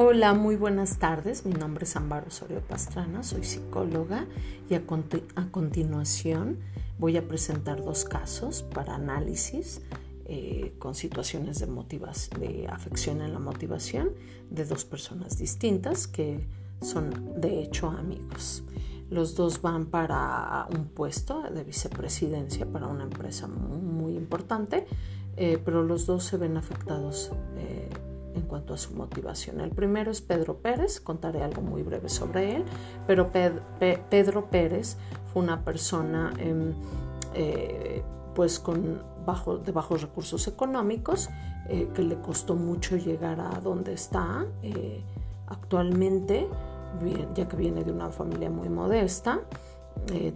Hola, muy buenas tardes. Mi nombre es Amparo Osorio Pastrana, soy psicóloga y a, continuación voy a presentar dos casos para análisis eh, con situaciones de, de afección en la motivación de dos personas distintas que son de hecho amigos. Los dos van para un puesto de vicepresidencia para una empresa muy, importante, eh, pero los dos se ven afectados eh, en cuanto a su motivación. El primero es Pedro Pérez, contaré algo muy breve sobre él, pero Pedro Pérez fue una persona em, eh, pues con bajo, de bajos recursos económicos eh, que le costó mucho llegar a donde está eh, actualmente, ya que viene de una familia muy modesta.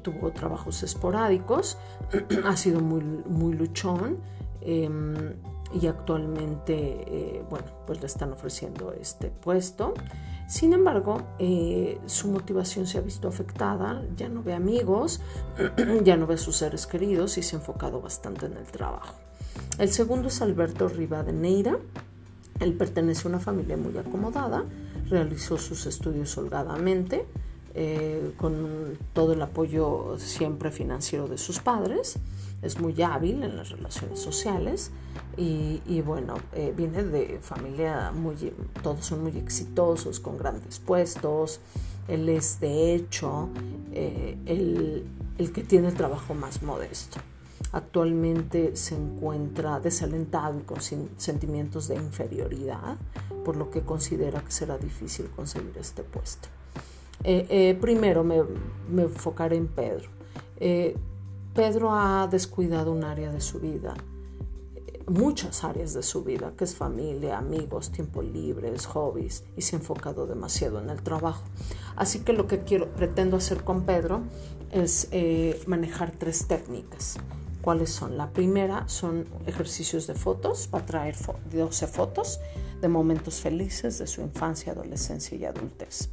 tuvo trabajos esporádicos, ha sido muy, muy luchón em, y actualmente, eh, bueno, pues le están ofreciendo este puesto. Sin embargo, eh, su motivación se ha visto afectada, ya no ve amigos, ya no ve a sus seres queridos y se ha enfocado bastante en el trabajo. El segundo es Alberto Rivadeneira. Él pertenece a una familia muy acomodada, realizó sus estudios holgadamente, eh, con todo el apoyo siempre financiero de sus padres es muy hábil en las relaciones sociales y, bueno, eh, viene de familia muy, todos son muy exitosos, con grandes puestos. Él es de hecho eh, el, el que tiene el trabajo más modesto. Actualmente se encuentra desalentado y con sentimientos de inferioridad, por lo que considera que será difícil conseguir este puesto. Eh, primero me, me, enfocaré en Pedro. Pedro ha descuidado un área de su vida, muchas áreas de su vida, que es familia, amigos, tiempo libre, hobbies, y se ha enfocado demasiado en el trabajo. Así que lo que quiero, pretendo hacer con Pedro es eh, manejar tres técnicas. ¿Cuáles son? La primera son ejercicios de fotos, para traer 12 fotos de momentos felices de su infancia, adolescencia y adultez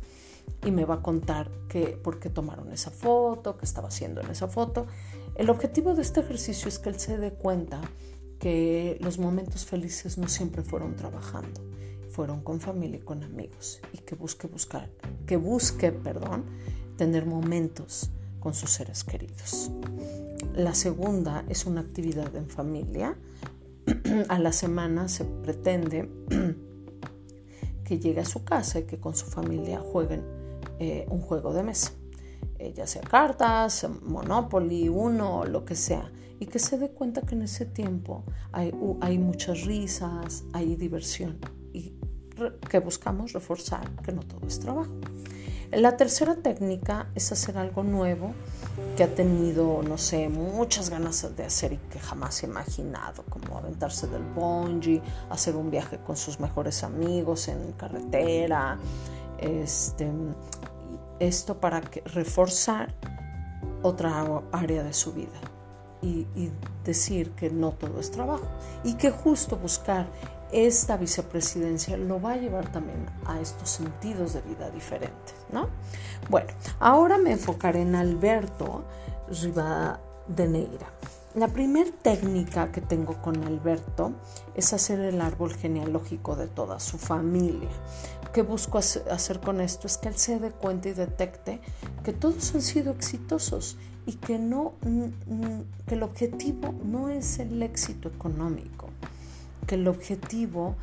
y me va a contar por qué tomaron esa foto, qué estaba haciendo en esa foto. El objetivo de este ejercicio es que él se dé cuenta que los momentos felices no siempre fueron trabajando, fueron con familia y con amigos y que busque buscar, que busque, perdón, tener momentos con sus seres queridos. La segunda es una actividad en familia. a la semana se pretende que llegue a su casa y que con su familia jueguen eh, un juego de mesa, eh, ya sea cartas, Monopoly, uno, lo que sea, y que se dé cuenta que en ese tiempo hay, hay muchas risas, hay diversión y que buscamos reforzar que no todo es trabajo. La tercera técnica es hacer algo nuevo que ha tenido, no sé, muchas ganas de hacer y que jamás ha imaginado, como aventarse del bungee, hacer un viaje con sus mejores amigos en carretera, este, esto para reforzar otra área de su vida y, decir que no todo es trabajo y que justo buscar esta vicepresidencia lo va a llevar también a estos sentidos de vida diferentes, ¿no? Bueno, ahora me enfocaré en Alberto Rivadeneira. La primera técnica que tengo con Alberto es hacer el árbol genealógico de toda su familia. Que busco hacer con esto es que él se dé cuenta y detecte que todos han sido exitosos y que, no, que el objetivo no es el éxito económico, que el objetivo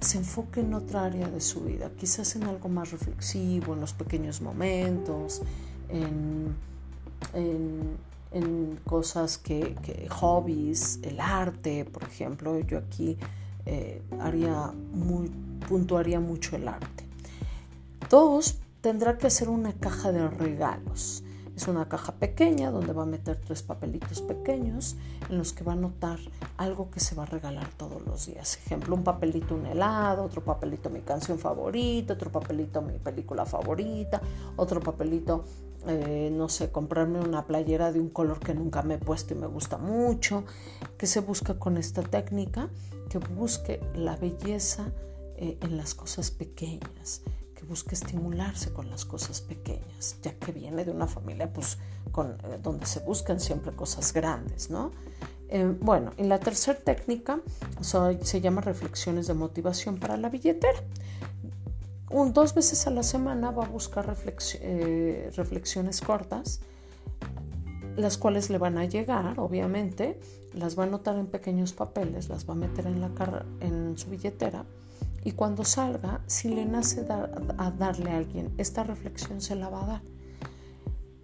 se enfoque en otra área de su vida, quizás en algo más reflexivo, en los pequeños momentos, en, en en cosas que, hobbies, el arte, por ejemplo, yo aquí eh, haría muy, puntuaría mucho el arte. Dos, tendrá que hacer una caja de regalos. Es una caja pequeña donde va a meter tres papelitos pequeños en los que va a anotar algo que se va a regalar todos los días. Ejemplo, un papelito un helado, otro papelito mi canción favorita, otro papelito mi película favorita, otro papelito eh, no sé, comprarme una playera de un color que nunca me he puesto y me gusta mucho, que se busca con esta técnica, que busque la belleza eh, en las cosas pequeñas, que busque estimularse con las cosas pequeñas, ya que viene de una familia pues, con, eh, donde se buscan siempre cosas grandes, ¿no? bueno, y la tercera técnica se llama reflexiones de motivación para la billetera Un, dos veces a la semana va a buscar eh, reflexiones cortas, las cuales le van a llegar, obviamente, las va a anotar en pequeños papeles, las va a meter en, la en su billetera y cuando salga, si le nace a darle a alguien esta reflexión, se la va a dar.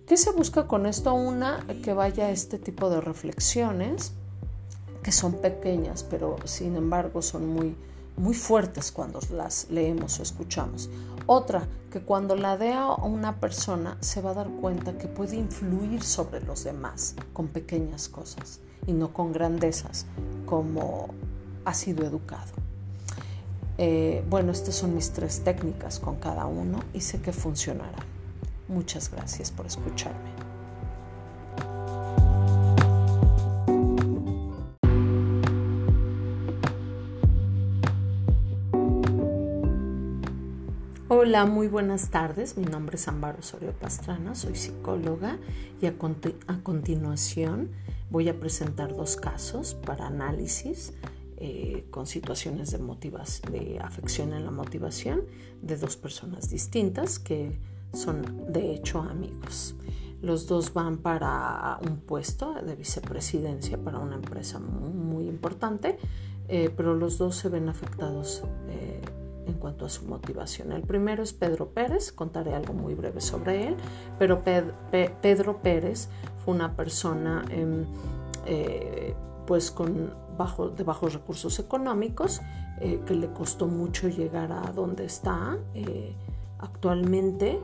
¿Qué se busca con esto? Una, que vaya este tipo de reflexiones, que son pequeñas, pero sin embargo son muy, muy fuertes cuando las leemos o escuchamos. Otra, que cuando la dé a una persona se va a dar cuenta que puede influir sobre los demás con pequeñas cosas y no con grandezas como ha sido educado. Eh, bueno, estas son mis tres técnicas con cada uno y sé que funcionará. Muchas gracias por escucharme. Hola, muy buenas tardes. Mi nombre es Amparo Osorio Pastrana, soy psicóloga y a, continuación voy a presentar dos casos para análisis eh, con situaciones de, de afección en la motivación de dos personas distintas que son de hecho amigos. Los dos van para un puesto de vicepresidencia para una empresa muy, importante, eh, pero los dos se ven afectados. Eh, en cuanto a su motivación. El primero es Pedro Pérez, contaré algo muy breve sobre él, pero Pedro Pérez fue una persona em, pues con bajo, de bajos recursos económicos eh, que le costó mucho llegar a donde está eh, actualmente,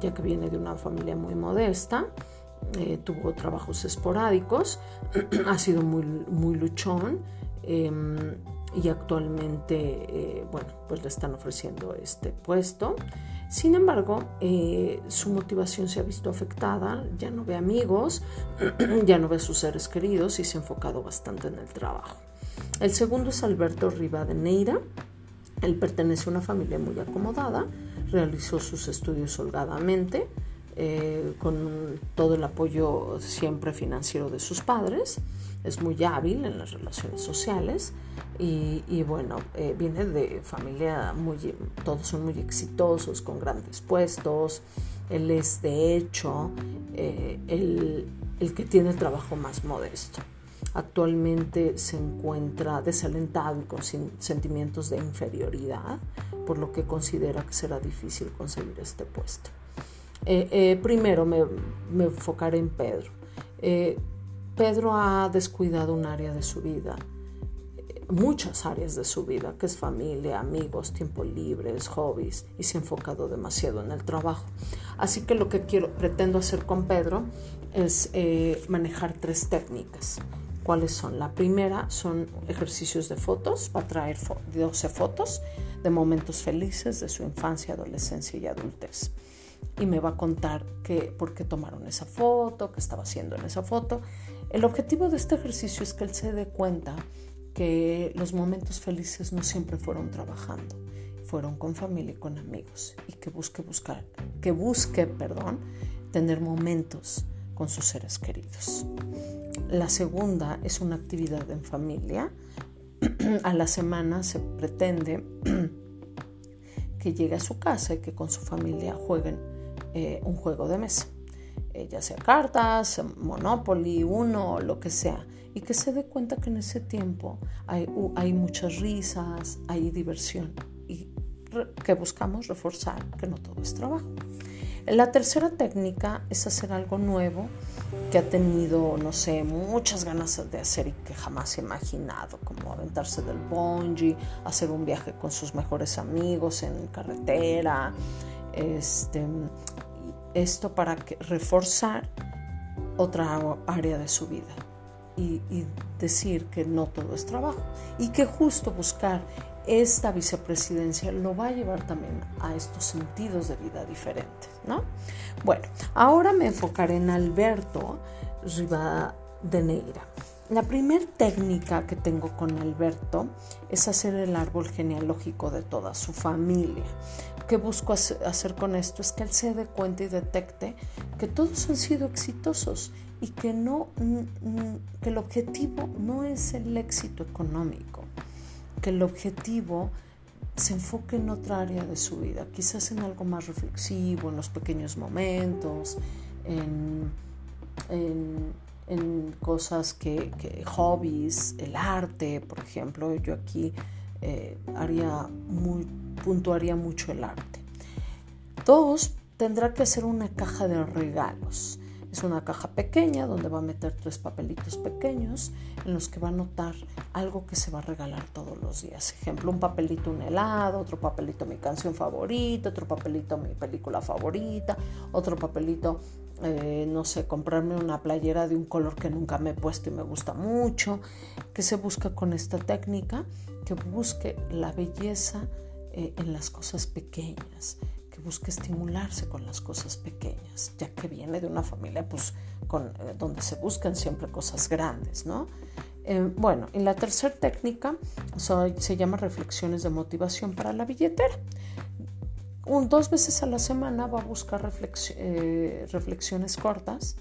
ya que viene de una familia muy modesta. tuvo trabajos esporádicos, ha sido muy, muy luchón em, y actualmente, eh, bueno, pues le están ofreciendo este puesto. Sin embargo, eh, su motivación se ha visto afectada, ya no ve amigos, ya no ve a sus seres queridos y se ha enfocado bastante en el trabajo. El segundo es Alberto Rivadeneira. Él pertenece a una familia muy acomodada, realizó sus estudios holgadamente, eh, con todo el apoyo siempre financiero de sus padres es muy hábil en las relaciones sociales y, bueno, eh, viene de familia muy, todos son muy exitosos, con grandes puestos. Él es de hecho eh, el, el que tiene el trabajo más modesto. Actualmente se encuentra desalentado y con sentimientos de inferioridad, por lo que considera que será difícil conseguir este puesto. Eh, primero me, me, enfocaré en Pedro. Pedro ha descuidado un área de su vida, muchas áreas de su vida, que es familia, amigos, tiempo libre, hobbies, y se ha enfocado demasiado en el trabajo. Así que lo que quiero, pretendo hacer con Pedro es eh, manejar tres técnicas. ¿Cuáles son? La primera son ejercicios de fotos, va a traer 12 fotos de momentos felices de su infancia, adolescencia y adultez y me va a contar que, por qué tomaron esa foto, qué estaba haciendo en esa foto. El objetivo de este ejercicio es que él se dé cuenta que los momentos felices no siempre fueron trabajando, fueron con familia y con amigos y que busque buscar, que busque, perdón, tener momentos con sus seres queridos. La segunda es una actividad en familia. a la semana se pretende que llegue a su casa y que con su familia jueguen eh, un juego de mesa, eh, ya sea cartas, Monopoly, uno, lo que sea, y que se dé cuenta que en ese tiempo hay, hay muchas risas, hay diversión y que buscamos reforzar que no todo es trabajo. La tercera técnica es hacer algo nuevo que ha tenido, no sé, muchas ganas de hacer y que jamás ha imaginado, como aventarse del bungee, hacer un viaje con sus mejores amigos en carretera, este, esto para reforzar otra área de su vida y, y, decir que no todo es trabajo y que justo buscar esta vicepresidencia lo va a llevar también a estos sentidos de vida diferentes, ¿no? Bueno, ahora me enfocaré en Alberto Rivadeneira. La primera técnica que tengo con Alberto es hacer el árbol genealógico de toda su familia. ¿Qué busco hacer con esto? Es que él se dé cuenta y detecte que todos han sido exitosos y que, no, que el objetivo no es el éxito económico, que el objetivo se enfoque en otra área de su vida, quizás en algo más reflexivo, en los pequeños momentos, en, cosas que, hobbies, el arte, por ejemplo, yo aquí eh, haría muy, puntuaría mucho el arte. Dos, tendrá que hacer una caja de regalos. Es una caja pequeña donde va a meter tres papelitos pequeños en los que va a anotar algo que se va a regalar todos los días. Ejemplo, un papelito un helado, otro papelito mi canción favorita, otro papelito mi película favorita, otro papelito, eh, no sé, comprarme una playera de un color que nunca me he puesto y me gusta mucho. ¿Qué se busca con esta técnica? Que busque la belleza eh, en las cosas pequeñas busque estimularse con las cosas pequeñas, ya que viene de una familia pues, con, eh, donde se buscan siempre cosas grandes, ¿no? Eh, bueno, y la tercera técnica se llama reflexiones de motivación para la billetera. Un, dos veces a la semana va a buscar eh, reflexiones cortas,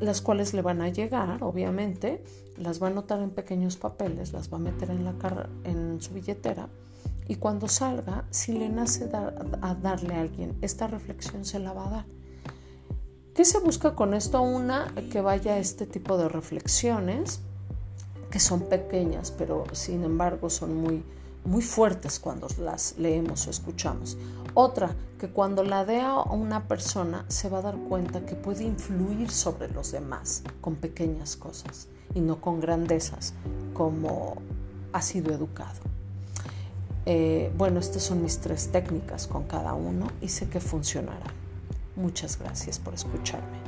las cuales le van a llegar, obviamente, las va a anotar en pequeños papeles, las va a meter en, la en su billetera y cuando salga, si le nace a darle a alguien esta reflexión, se la va a dar. ¿Qué se busca con esto? Una, que vaya este tipo de reflexiones, que son pequeñas, pero sin embargo son muy, muy fuertes cuando las leemos o escuchamos. Otra, que cuando la dé a una persona se va a dar cuenta que puede influir sobre los demás con pequeñas cosas y no con grandezas como ha sido educado. Eh, bueno, estas son mis tres técnicas con cada uno y sé que funcionará. Muchas gracias por escucharme.